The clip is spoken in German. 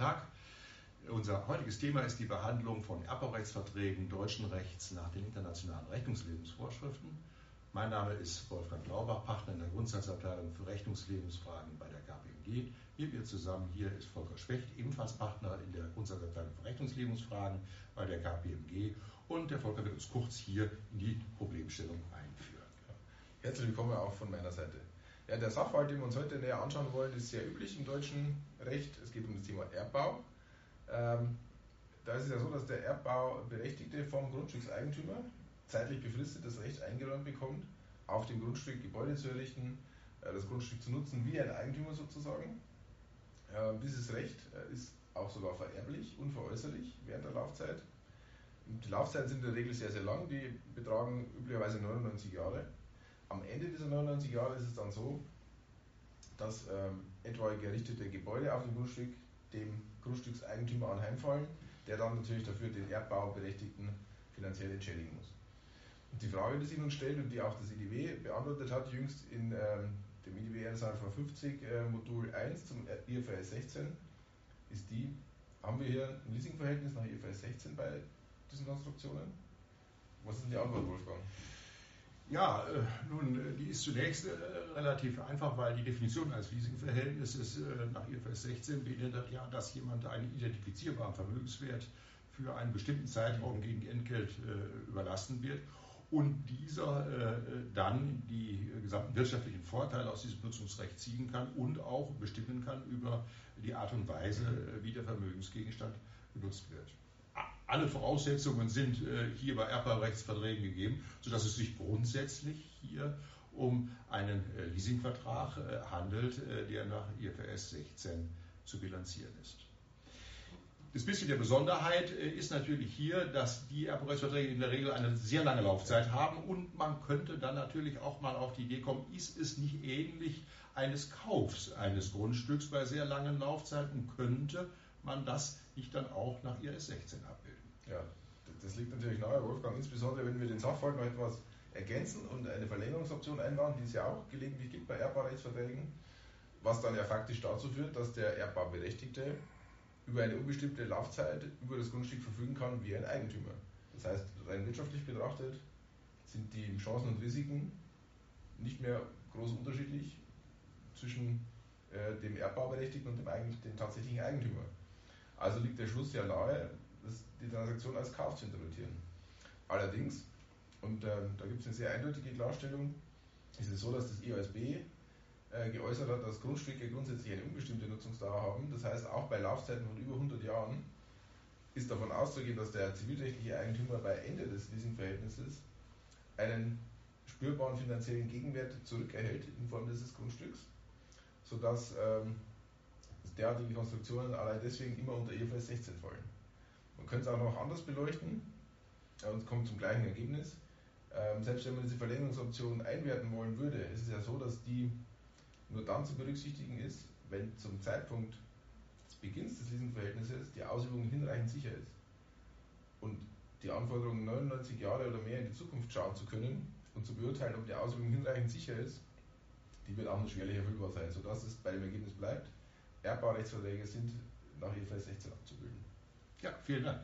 Tag. Unser heutiges Thema ist die Behandlung von Erbaurechtsverträgen deutschen Rechts nach den internationalen Rechnungslebensvorschriften. Mein Name ist Wolfgang Glaubach, Partner in der Grundsatzabteilung für Rechnungslebensfragen bei der KPMG. Mit mir zusammen hier ist Volker Specht, ebenfalls Partner in der Grundsatzabteilung für Rechnungslebensfragen bei der KPMG. Und der Volker wird uns kurz hier in die Problemstellung einführen. Herzlich willkommen auch von meiner Seite. Ja, der Sachverhalt, den wir uns heute näher anschauen wollen, ist sehr üblich im deutschen Recht. Es geht um das Thema Erbbau. Ähm, da ist es ja so, dass der Erbbauberechtigte vom Grundstückseigentümer zeitlich befristet das Recht eingeräumt bekommt, auf dem Grundstück Gebäude zu errichten, äh, das Grundstück zu nutzen wie ein Eigentümer sozusagen. Äh, dieses Recht äh, ist auch sogar vererblich, unveräußerlich während der Laufzeit. Die Laufzeiten sind in der Regel sehr, sehr lang, die betragen üblicherweise 99 Jahre. Am Ende dieser 99 Jahre ist es dann so, dass ähm, etwaige errichtete Gebäude auf dem Grundstück dem Grundstückseigentümer anheimfallen, der dann natürlich dafür den Erdbauberechtigten finanziell entschädigen muss. Und die Frage, die sich nun stellt und die auch das IDW beantwortet hat, jüngst in ähm, dem IDW NSV 50 äh, Modul 1 zum IFRS 16, ist die, haben wir hier ein Leasingverhältnis nach IFRS 16 bei diesen Konstruktionen? Was ist denn die Antwort, Wolfgang? Ja, äh, nun, äh, die ist zunächst äh, relativ einfach, weil die Definition eines Leasingverhältnisses nach IFRS 16 beinhaltet ja, dass jemand einen identifizierbaren Vermögenswert für einen bestimmten Zeitraum gegen Entgelt überlassen wird und dieser dann die gesamten wirtschaftlichen Vorteile aus diesem Nutzungsrecht ziehen kann und auch bestimmen kann über die Art und Weise, wie der Vermögensgegenstand genutzt wird alle Voraussetzungen sind äh, hier bei Erbrechtsverträgen gegeben, sodass es sich grundsätzlich hier um einen äh, Leasingvertrag äh, handelt, der nach IFRS 16 zu bilanzieren ist. Das bisschen der Besonderheit ist natürlich hier, dass die Erbrechtsverträge in der Regel eine sehr lange Laufzeit haben und man könnte dann natürlich auch mal auf die Idee kommen, ist es nicht ähnlich eines Kaufs eines Grundstücks bei sehr langen Laufzeiten, könnte man das nicht dann auch nach IRS 16 abbilden. Ja, das liegt natürlich nahe, Wolfgang, insbesondere wenn wir den Sachverhalt noch etwas ergänzen und eine Verlängerungsoption einbauen, die es ja auch gelegentlich gibt bei Erbbarrechtsverträgen, was dann ja faktisch dazu führt, dass der Erbbauberechtigte über eine unbestimmte Laufzeit über das Grundstück verfügen kann wie ein Eigentümer. Das heißt, rein wirtschaftlich betrachtet sind die Chancen und Risiken nicht mehr groß unterschiedlich zwischen äh, dem Erbbauberechtigten und dem, dem tatsächlichen Eigentümer. Also liegt der Schluss ja nahe, die Transaktion als Kauf zu interpretieren. Allerdings, und äh, da gibt es eine sehr eindeutige Klarstellung, ist es so, dass das IOSB äh, geäußert hat, dass Grundstücke grundsätzlich eine unbestimmte Nutzungsdauer haben. Das heißt, auch bei Laufzeiten von über 100 Jahren ist davon auszugehen, dass der zivilrechtliche Eigentümer bei Ende des Leasingverhältnisses einen spürbaren finanziellen Gegenwert zurückerhält in Form dieses Grundstücks, sodass ähm, derartige Konstruktionen allein deswegen immer unter IFRS 16 fallen. Man könnte es auch noch anders beleuchten und kommt zum gleichen Ergebnis. Ähm, selbst wenn man diese Verlängerungsoption einwerten wollen würde, ist es ja so, dass die nur dann zu berücksichtigen ist, wenn zum Zeitpunkt des Beginns des Leasingverhältnisses die Ausübung hinreichend sicher ist. Und die Anforderung, 99 Jahre oder mehr in die Zukunft schauen zu können und zu beurteilen, ob die Ausübung hinreichend sicher ist, die wird auch nur schwerlich erfüllbar sein, sodass es bei dem Ergebnis bleibt. Erbbaurechtsverträge sind nach IFRS 16 abzubilden. Ja, vielen Dank.